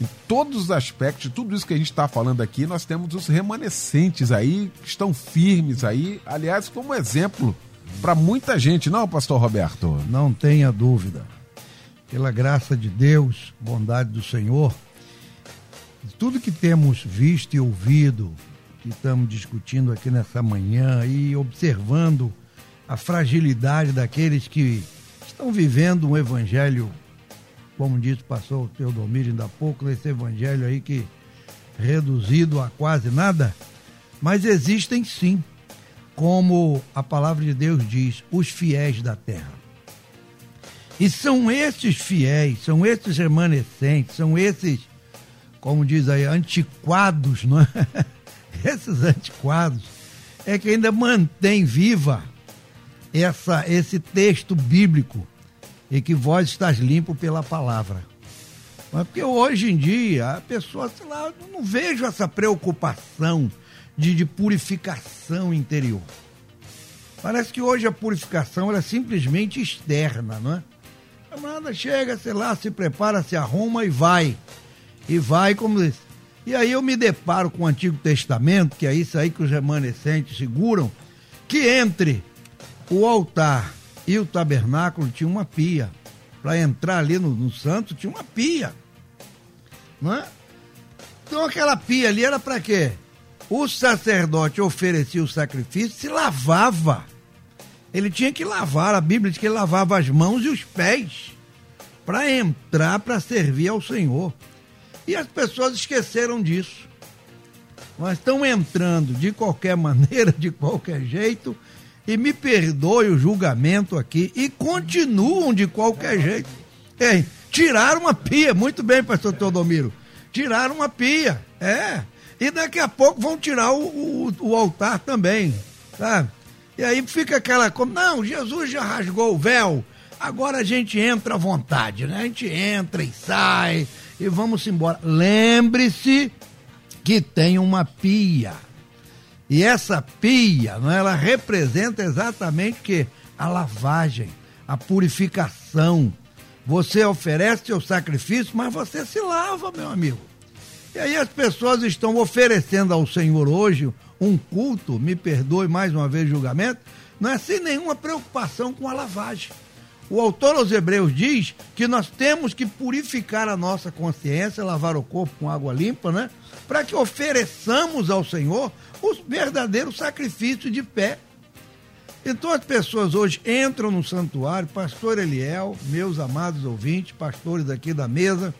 em todos os aspectos, tudo isso que a gente está falando aqui, nós temos os remanescentes aí, que estão firmes aí, aliás, como exemplo para muita gente, não, pastor Roberto? Não tenha dúvida. Pela graça de Deus, bondade do Senhor, tudo que temos visto e ouvido, que estamos discutindo aqui nessa manhã e observando a fragilidade daqueles que estão vivendo um evangelho, como disse o pastor Teodomiro ainda há pouco, esse evangelho aí que reduzido a quase nada, mas existem sim, como a palavra de Deus diz, os fiéis da terra. E são esses fiéis, são esses remanescentes, são esses, como diz aí, antiquados, não é? esses antiquados, é que ainda mantém viva essa, esse texto bíblico e que vós estás limpo pela palavra. Mas porque hoje em dia a pessoa, sei lá, não vejo essa preocupação de, de purificação interior. Parece que hoje a purificação é simplesmente externa, não é? A camarada chega, sei lá, se prepara, se arruma e vai. E vai como isso. E aí eu me deparo com o Antigo Testamento, que é isso aí que os remanescentes seguram, que entre o altar e o tabernáculo tinha uma pia. Para entrar ali no, no santo tinha uma pia. É? Então aquela pia ali era para quê? O sacerdote oferecia o sacrifício, se lavava. Ele tinha que lavar, a Bíblia diz que ele lavava as mãos e os pés para entrar para servir ao Senhor. E as pessoas esqueceram disso. Mas estão entrando de qualquer maneira, de qualquer jeito, e me perdoe o julgamento aqui, e continuam de qualquer jeito. É, tiraram uma pia, muito bem, pastor Teodomiro. Tiraram uma pia, é. E daqui a pouco vão tirar o, o, o altar também, sabe? E aí fica aquela como, não, Jesus já rasgou o véu, agora a gente entra à vontade, né? A gente entra e sai e vamos embora. Lembre-se que tem uma pia. E essa pia, não, é? ela representa exatamente que a lavagem, a purificação. Você oferece seu sacrifício, mas você se lava, meu amigo. E aí as pessoas estão oferecendo ao Senhor hoje um culto, me perdoe mais uma vez o julgamento, não é sem nenhuma preocupação com a lavagem. O autor aos Hebreus diz que nós temos que purificar a nossa consciência, lavar o corpo com água limpa, né? Para que ofereçamos ao Senhor o verdadeiro sacrifício de pé. Então as pessoas hoje entram no santuário, pastor Eliel, meus amados ouvintes, pastores aqui da mesa,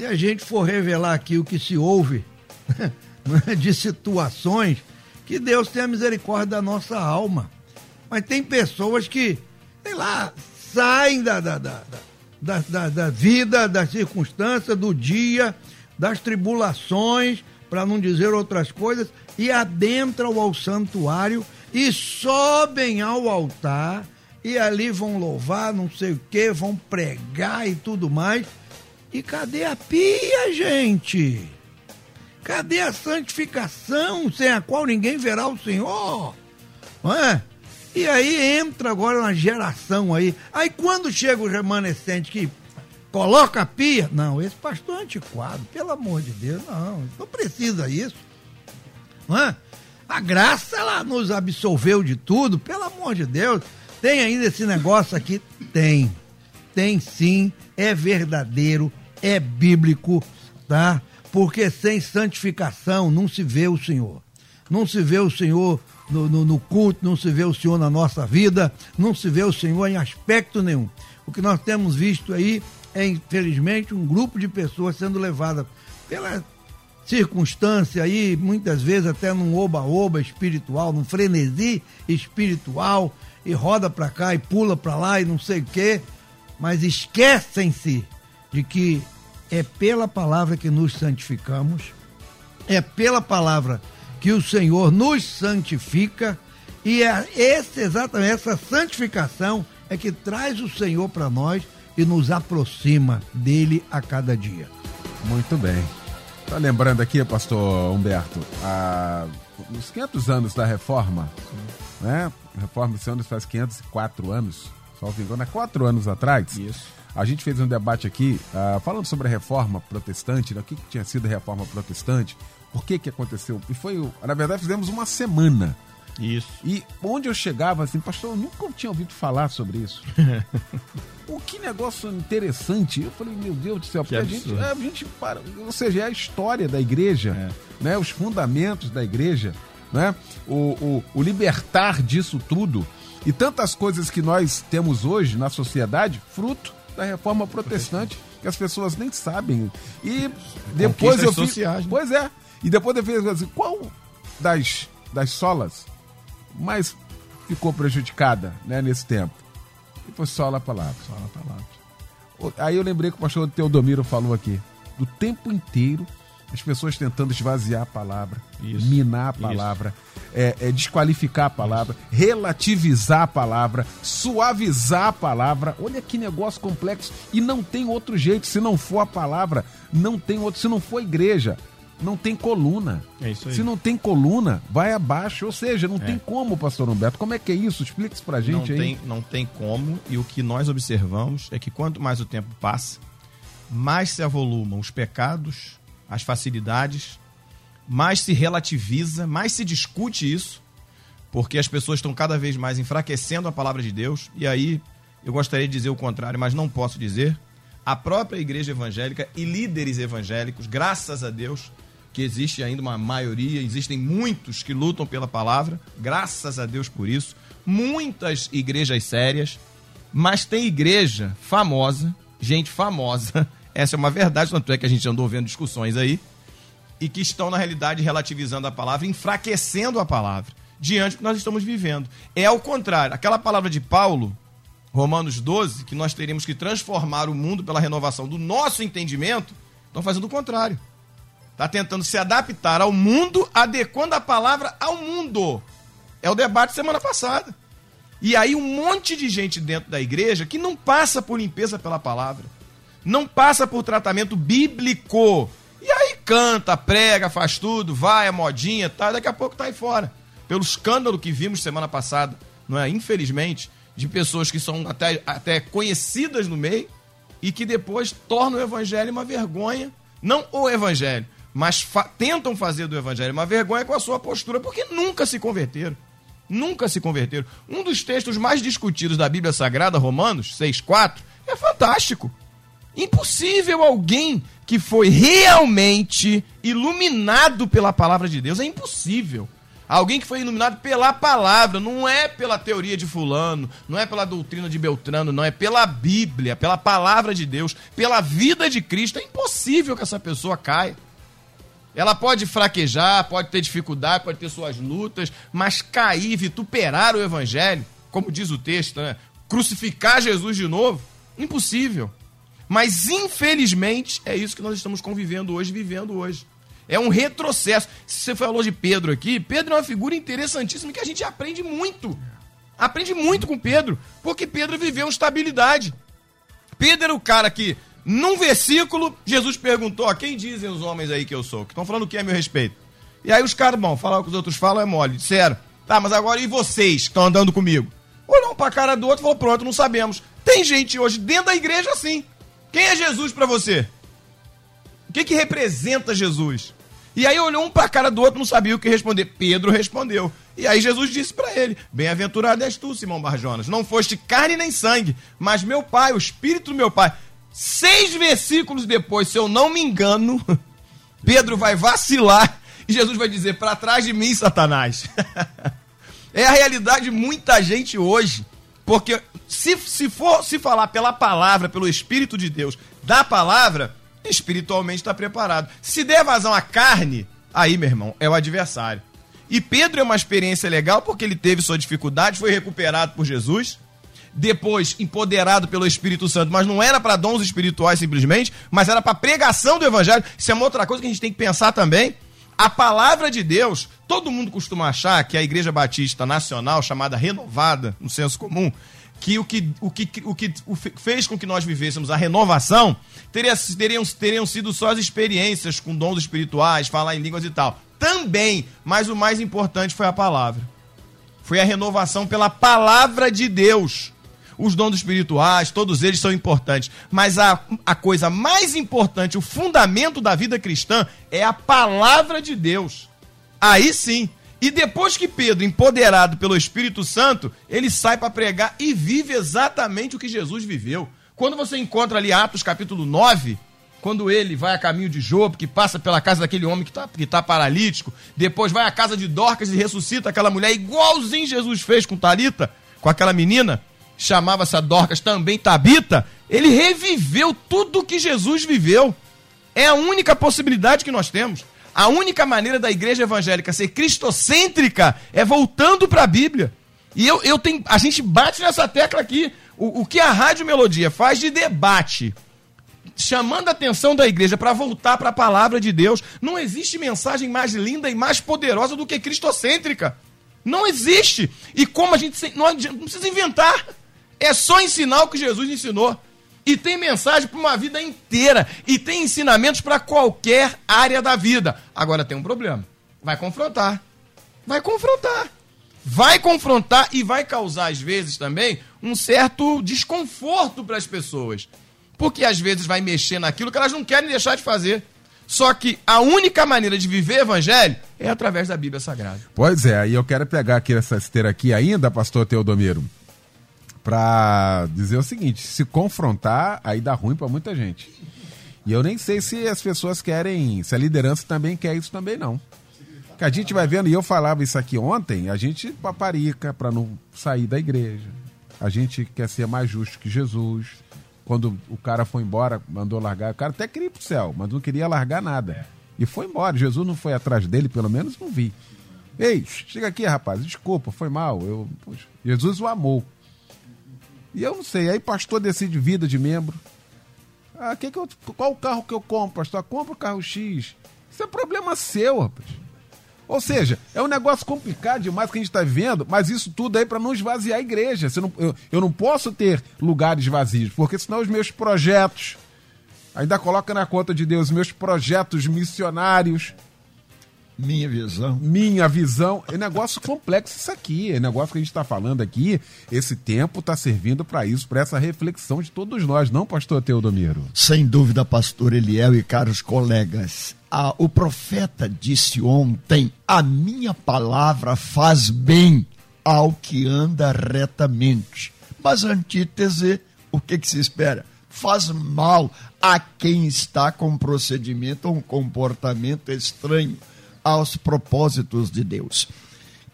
se a gente for revelar aqui o que se ouve né, de situações, que Deus tenha misericórdia da nossa alma. Mas tem pessoas que, sei lá, saem da, da, da, da, da, da vida, das circunstâncias, do dia, das tribulações, para não dizer outras coisas, e adentram ao santuário e sobem ao altar e ali vão louvar, não sei o que, vão pregar e tudo mais. E cadê a pia, gente? Cadê a santificação sem a qual ninguém verá o Senhor? Não é? E aí entra agora uma geração aí. Aí quando chega o remanescente que coloca a pia, não, esse pastor é antiquado, pelo amor de Deus, não, não precisa isso. Não é? A graça, ela nos absolveu de tudo, pelo amor de Deus. Tem ainda esse negócio aqui? Tem. Tem sim, é verdadeiro, é bíblico, tá? Porque sem santificação não se vê o Senhor. Não se vê o Senhor no, no, no, culto, não se vê o Senhor na nossa vida, não se vê o Senhor em aspecto nenhum. O que nós temos visto aí é, infelizmente, um grupo de pessoas sendo levada pela circunstância aí, muitas vezes até num oba-oba espiritual, num frenesi espiritual, e roda para cá e pula para lá e não sei o quê, mas esquecem-se de que é pela palavra que nos santificamos, é pela palavra que o Senhor nos santifica e é esse, exatamente essa santificação é que traz o Senhor para nós e nos aproxima dele a cada dia. Muito bem. Tá lembrando aqui, pastor Humberto, a, os 500 anos da reforma, né? A reforma esse ano faz 504 anos, só engano, há 4 anos atrás. Isso a gente fez um debate aqui uh, falando sobre a reforma protestante, né? o que, que, tinha sido a reforma protestante, por que que aconteceu. E foi, na verdade, fizemos uma semana. Isso. E onde eu chegava assim, pastor, eu nunca tinha ouvido falar sobre isso. o que negócio interessante. Eu falei, meu Deus do céu, porque a gente, a gente para, ou seja, é a história da igreja, é. né, os fundamentos da igreja. né? O, o, o libertar disso tudo e tantas coisas que nós temos hoje na sociedade, fruto da reforma protestante, que as pessoas nem sabem. E depois eu fiz, sociais, né? Pois é. E depois eu fiz assim, qual das, das solas mais ficou prejudicada né, nesse tempo? E foi sola a palavra. Sola a palavra. Aí eu lembrei que o pastor Teodomiro falou aqui. Do tempo inteiro, as pessoas tentando esvaziar a palavra, Isso. minar a palavra, é, é, desqualificar a palavra, relativizar a palavra, suavizar a palavra. Olha que negócio complexo. E não tem outro jeito. Se não for a palavra, não tem outro. Se não for a igreja, não tem coluna. É isso aí. Se não tem coluna, vai abaixo. Ou seja, não tem como, pastor Humberto. Como é que é isso? Explica isso pra gente não aí. Tem, não tem como, e o que nós observamos é que quanto mais o tempo passa, mais se avolumam os pecados, as facilidades, mais se relativiza, mais se discute isso, porque as pessoas estão cada vez mais enfraquecendo a palavra de Deus, e aí eu gostaria de dizer o contrário, mas não posso dizer. A própria igreja evangélica e líderes evangélicos, graças a Deus, que existe ainda uma maioria, existem muitos que lutam pela palavra, graças a Deus por isso, muitas igrejas sérias, mas tem igreja famosa, gente famosa, essa é uma verdade, tanto é que a gente andou vendo discussões aí, e que estão, na realidade, relativizando a palavra, enfraquecendo a palavra, diante do que nós estamos vivendo. É ao contrário, aquela palavra de Paulo, Romanos 12, que nós teríamos que transformar o mundo pela renovação do nosso entendimento, estão fazendo o contrário. Está tentando se adaptar ao mundo, adequando a palavra ao mundo. É o debate semana passada. E aí um monte de gente dentro da igreja que não passa por limpeza pela palavra. Não passa por tratamento bíblico. E aí canta, prega, faz tudo, vai a modinha, tá, daqui a pouco tá aí fora. Pelo escândalo que vimos semana passada, não é? Infelizmente, de pessoas que são até, até conhecidas no meio e que depois tornam o evangelho uma vergonha. Não o evangelho, mas fa tentam fazer do evangelho uma vergonha com a sua postura, porque nunca se converteram. Nunca se converteram. Um dos textos mais discutidos da Bíblia Sagrada, Romanos 6,4, é fantástico. Impossível alguém que foi realmente iluminado pela palavra de Deus. É impossível. Alguém que foi iluminado pela palavra, não é pela teoria de fulano, não é pela doutrina de Beltrano, não é pela Bíblia, pela palavra de Deus, pela vida de Cristo. É impossível que essa pessoa caia. Ela pode fraquejar, pode ter dificuldade, pode ter suas lutas, mas cair, vituperar o evangelho, como diz o texto, né? crucificar Jesus de novo, impossível. Mas infelizmente é isso que nós estamos convivendo hoje, vivendo hoje. É um retrocesso. Se você falou de Pedro aqui, Pedro é uma figura interessantíssima que a gente aprende muito. Aprende muito com Pedro, porque Pedro viveu estabilidade. Pedro era o cara que, num versículo, Jesus perguntou: a quem dizem os homens aí que eu sou? Que estão falando o que é a meu respeito? E aí os caras, bom, falar o que os outros falam é mole. Disseram, tá, mas agora e vocês que estão andando comigo? Olhou um pra cara do outro e falou: pronto, não sabemos. Tem gente hoje dentro da igreja assim. Quem é Jesus para você? O que, que representa Jesus? E aí olhou um para a cara do outro, não sabia o que responder. Pedro respondeu. E aí Jesus disse para ele: Bem-aventurado és tu, Simão Barjonas. Não foste carne nem sangue, mas meu pai, o espírito do meu pai. Seis versículos depois, se eu não me engano, Pedro vai vacilar e Jesus vai dizer: Para trás de mim, Satanás. é a realidade de muita gente hoje. Porque se, se for se falar pela palavra, pelo Espírito de Deus, da palavra, espiritualmente está preparado. Se der vazão à carne, aí, meu irmão, é o adversário. E Pedro é uma experiência legal porque ele teve sua dificuldade, foi recuperado por Jesus, depois empoderado pelo Espírito Santo, mas não era para dons espirituais simplesmente, mas era para pregação do evangelho. Isso é uma outra coisa que a gente tem que pensar também. A palavra de Deus, todo mundo costuma achar que a Igreja Batista Nacional, chamada Renovada, no senso comum, que o que, o que, o que fez com que nós vivêssemos a renovação teria, teriam, teriam sido só as experiências com dons espirituais, falar em línguas e tal. Também, mas o mais importante foi a palavra. Foi a renovação pela palavra de Deus. Os dons espirituais, todos eles são importantes. Mas a, a coisa mais importante, o fundamento da vida cristã, é a palavra de Deus. Aí sim. E depois que Pedro, empoderado pelo Espírito Santo, ele sai para pregar e vive exatamente o que Jesus viveu. Quando você encontra ali Atos capítulo 9, quando ele vai a caminho de Job, que passa pela casa daquele homem que está tá paralítico, depois vai à casa de Dorcas e ressuscita aquela mulher, igualzinho Jesus fez com Talita, com aquela menina, chamava-se a Dorcas também Tabita, ele reviveu tudo que Jesus viveu. É a única possibilidade que nós temos. A única maneira da igreja evangélica ser cristocêntrica é voltando para a Bíblia. E eu, eu tenho, a gente bate nessa tecla aqui. O, o que a Rádio Melodia faz de debate chamando a atenção da igreja para voltar para a palavra de Deus. Não existe mensagem mais linda e mais poderosa do que cristocêntrica. Não existe. E como a gente não, não precisa inventar. É só ensinar o que Jesus ensinou. E tem mensagem para uma vida inteira. E tem ensinamentos para qualquer área da vida. Agora tem um problema. Vai confrontar. Vai confrontar. Vai confrontar e vai causar, às vezes, também um certo desconforto para as pessoas porque às vezes vai mexer naquilo que elas não querem deixar de fazer. Só que a única maneira de viver evangelho é através da Bíblia Sagrada. Pois é, e eu quero pegar aqui essa esteira aqui ainda, pastor Teodomiro, para dizer o seguinte: se confrontar, aí dá ruim para muita gente. E eu nem sei se as pessoas querem, se a liderança também quer isso também não. Que a gente vai vendo, e eu falava isso aqui ontem, a gente paparica para não sair da igreja. A gente quer ser mais justo que Jesus quando o cara foi embora, mandou largar. O cara até queria ir pro céu, mas não queria largar nada. E foi embora. Jesus não foi atrás dele, pelo menos não vi. Ei, chega aqui, rapaz, desculpa, foi mal. Eu, poxa, Jesus o amou. E eu não sei, aí pastor decide vida de membro. Ah, que que eu, qual o carro que eu compro, pastor? Compra o carro X. Isso é problema seu, rapaz. Ou seja, é um negócio complicado demais que a gente está vivendo, mas isso tudo aí para não esvaziar a igreja. Não, eu, eu não posso ter lugares vazios, porque senão os meus projetos, ainda coloca na conta de Deus, meus projetos missionários. Minha visão. Minha visão. É negócio complexo isso aqui. É negócio que a gente está falando aqui. Esse tempo está servindo para isso, para essa reflexão de todos nós, não, pastor Teodomiro? Sem dúvida, pastor Eliel e caros colegas ah, o profeta disse ontem: A minha palavra faz bem ao que anda retamente. Mas a antítese, o que, que se espera? Faz mal a quem está com um procedimento ou um comportamento estranho aos propósitos de Deus.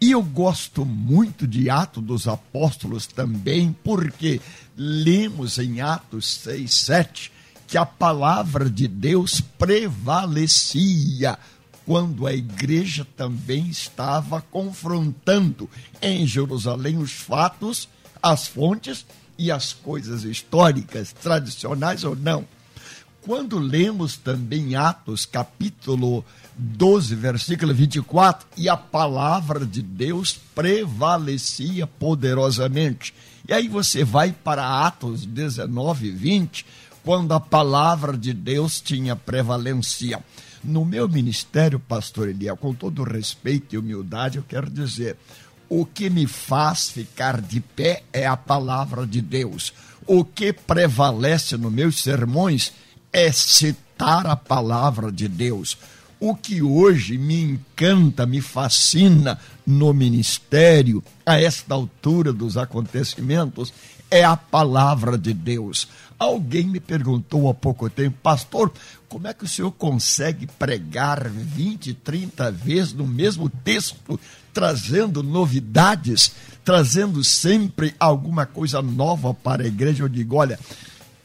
E eu gosto muito de Atos dos Apóstolos também, porque lemos em Atos 6, 7 que a palavra de Deus prevalecia quando a igreja também estava confrontando em Jerusalém os fatos, as fontes e as coisas históricas, tradicionais ou não. Quando lemos também Atos capítulo 12, versículo 24, e a palavra de Deus prevalecia poderosamente. E aí você vai para Atos 19, 20, quando a palavra de Deus tinha prevalência. No meu ministério, pastor Eliel, com todo respeito e humildade, eu quero dizer, o que me faz ficar de pé é a palavra de Deus. O que prevalece nos meus sermões é citar a palavra de Deus. O que hoje me encanta, me fascina no ministério, a esta altura dos acontecimentos, é a palavra de Deus. Alguém me perguntou há pouco tempo, pastor, como é que o senhor consegue pregar 20, 30 vezes no mesmo texto, trazendo novidades, trazendo sempre alguma coisa nova para a igreja? Eu digo, olha,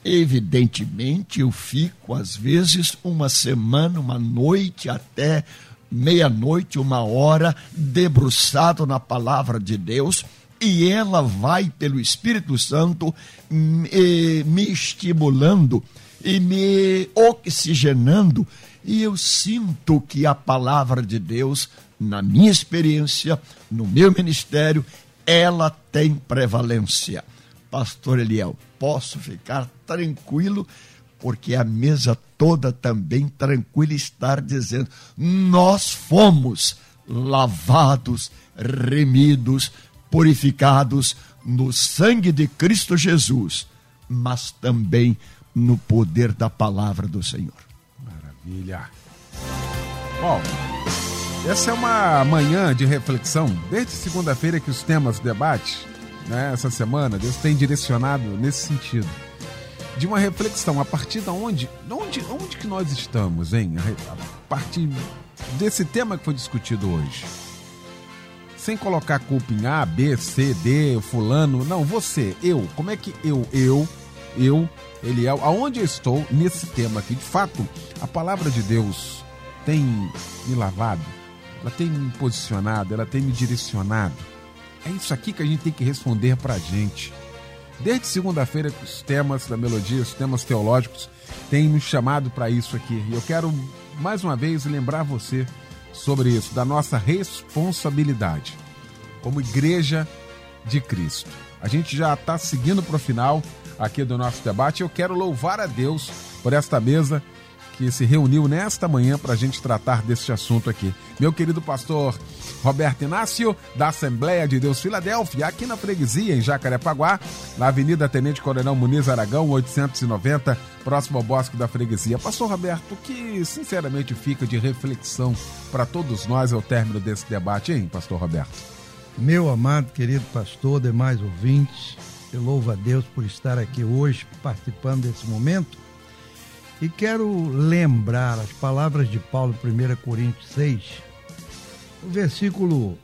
evidentemente eu fico, às vezes, uma semana, uma noite, até meia-noite, uma hora, debruçado na palavra de Deus e ela vai, pelo Espírito Santo, me, estimulando e me oxigenando, e eu sinto que a palavra de Deus, na minha experiência, no meu ministério, ela tem prevalência. Pastor Eliel, posso ficar tranquilo, porque a mesa toda também tranquila estar dizendo: nós fomos lavados, remidos, purificados no sangue de Cristo Jesus, mas também no poder da palavra do Senhor. Maravilha. Bom, essa é uma manhã de reflexão. Desde segunda-feira que os temas debate, né, essa semana, Deus tem direcionado nesse sentido. de uma reflexão a partir de onde, de onde, onde que nós estamos, hein? A partir desse tema que foi discutido hoje. Sem colocar culpa em A, B, C, D, fulano, não, você, eu, como é que eu, eu, eu, ele é, aonde eu estou nesse tema aqui? De fato, a palavra de Deus tem me lavado, ela tem me posicionado, ela tem me direcionado. É isso aqui que a gente tem que responder pra gente. Desde segunda-feira, os temas da melodia, os temas teológicos, têm nos chamado para isso aqui. E eu quero, mais uma vez, lembrar você sobre isso, da nossa responsabilidade como igreja de Cristo. A gente já está seguindo para o final aqui do nosso debate. Eu quero louvar a Deus por esta mesa que se reuniu nesta manhã para a gente tratar deste assunto aqui. Meu querido pastor Roberto Inácio, da Assembleia de Deus Filadélfia, aqui na freguesia, em Jacarepaguá, na Avenida Tenente Coronel Muniz Aragão, 890, próximo ao Bosque da Freguesia. Pastor Roberto, o que sinceramente fica de reflexão para todos nós ao término desse debate, hein, pastor Roberto? Meu amado, querido pastor, demais ouvintes, eu louvo a Deus por estar aqui hoje participando desse momento e quero lembrar as palavras de Paulo, 1 Coríntios 6, o versículo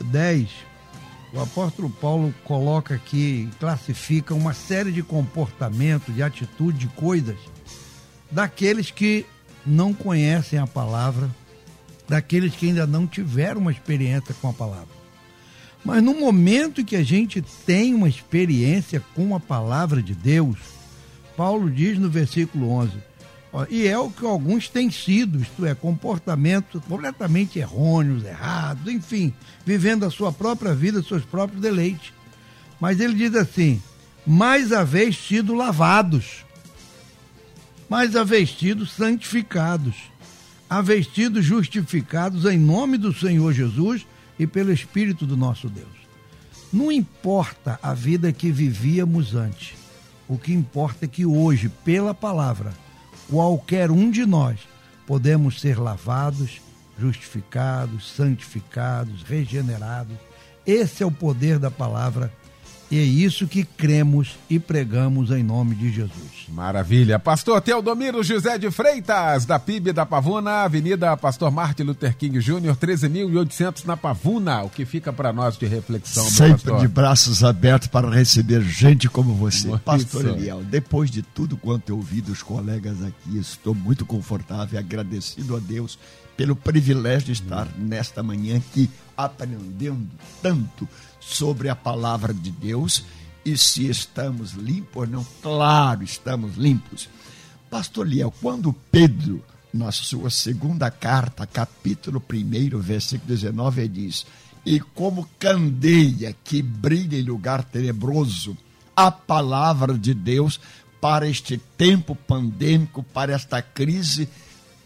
10. O apóstolo Paulo coloca aqui, classifica uma série de comportamentos, de atitudes, de coisas daqueles que não conhecem a palavra, daqueles que ainda não tiveram uma experiência com a palavra. Mas no momento que a gente tem uma experiência com a palavra de Deus, Paulo diz no versículo 11: e é o que alguns têm sido, isto é, comportamentos completamente errôneos, errados, enfim, vivendo a sua própria vida, seus próprios deleites. Mas ele diz assim: mais a sido lavados, mais a sido santificados, a vestido justificados em nome do Senhor Jesus e pelo Espírito do nosso Deus. Não importa a vida que vivíamos antes, o que importa é que hoje, pela palavra, qualquer um de nós podemos ser lavados, justificados, santificados, regenerados. Esse é o poder da palavra e é isso que cremos e pregamos em nome de Jesus. Maravilha. Pastor Teodomiro José de Freitas, da PIB da Pavuna, Avenida Pastor Martin Luther King Jr., 13.800 na Pavuna. O que fica para nós de reflexão, Sempre de braços abertos para receber gente como você. Muito pastor Eliel, depois de tudo quanto eu ouvi dos colegas aqui, estou muito confortável e agradecido a Deus pelo privilégio de estar hum. nesta manhã aqui aprendendo tanto sobre a palavra de Deus e se estamos limpos ou não. Claro, estamos limpos. Pastor Liel, quando Pedro, na sua segunda carta, capítulo 1, versículo 19, diz: E como candeia que brilha em lugar tenebroso, a palavra de Deus para este tempo pandêmico, para esta crise,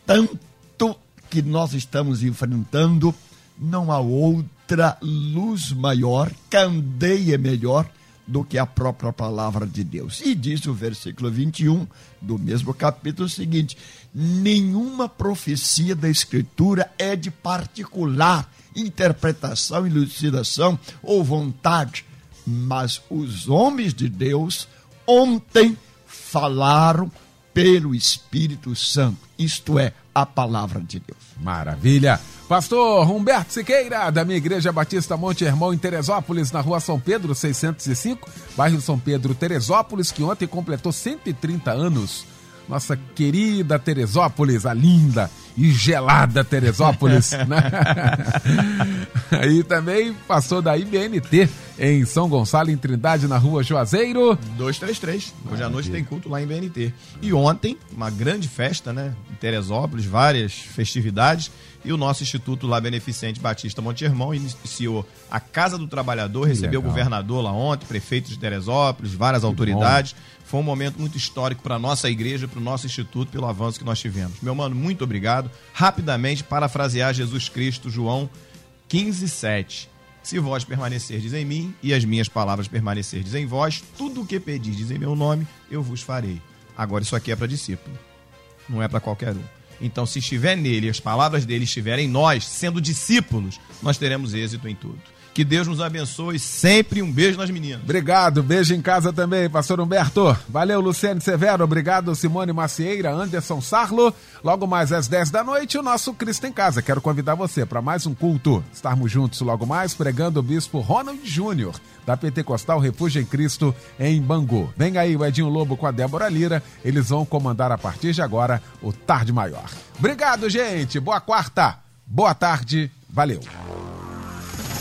tanto que nós estamos enfrentando, não há outra luz maior, candeia melhor do que a própria palavra de Deus. E diz o versículo 21 do mesmo capítulo seguinte: nenhuma profecia da Escritura é de particular interpretação, elucidação ou vontade, mas os homens de Deus ontem falaram pelo Espírito Santo, isto é, a palavra de Deus. Maravilha! Pastor Humberto Siqueira, da minha Igreja Batista Monte Hermão, em Teresópolis, na rua São Pedro, 605, bairro São Pedro, Teresópolis, que ontem completou 130 anos. Nossa querida Teresópolis, a linda e gelada Teresópolis. né? e também passou da IBNT em São Gonçalo, em Trindade, na rua Juazeiro. 233. Hoje à noite tem culto lá em BNT. E ontem, uma grande festa, né? Em Teresópolis, várias festividades. E o nosso Instituto lá Beneficente Batista Monte Irmão iniciou a Casa do Trabalhador, recebeu Legal. o governador lá ontem, prefeito de Teresópolis, várias que autoridades. Bom. Foi um momento muito histórico para a nossa igreja, para o nosso instituto, pelo avanço que nós tivemos. Meu mano, muito obrigado. Rapidamente, parafrasear Jesus Cristo, João 15, 7. Se vós permanecerdes em mim e as minhas palavras permanecerdes em vós, tudo o que pedirdes em meu nome, eu vos farei. Agora, isso aqui é para discípulo, não é para qualquer um. Então, se estiver nele, as palavras dele estiverem em nós, sendo discípulos, nós teremos êxito em tudo. Que Deus nos abençoe sempre. Um beijo nas meninas. Obrigado. Beijo em casa também, pastor Humberto. Valeu, Luciane Severo. Obrigado, Simone Macieira, Anderson Sarlo. Logo mais às 10 da noite, o nosso Cristo em Casa. Quero convidar você para mais um culto. Estarmos juntos logo mais, pregando o bispo Ronald Júnior, da Pentecostal Refúgio em Cristo, em Bangu. Vem aí o Edinho Lobo com a Débora Lira. Eles vão comandar a partir de agora o Tarde Maior. Obrigado, gente. Boa quarta. Boa tarde. Valeu.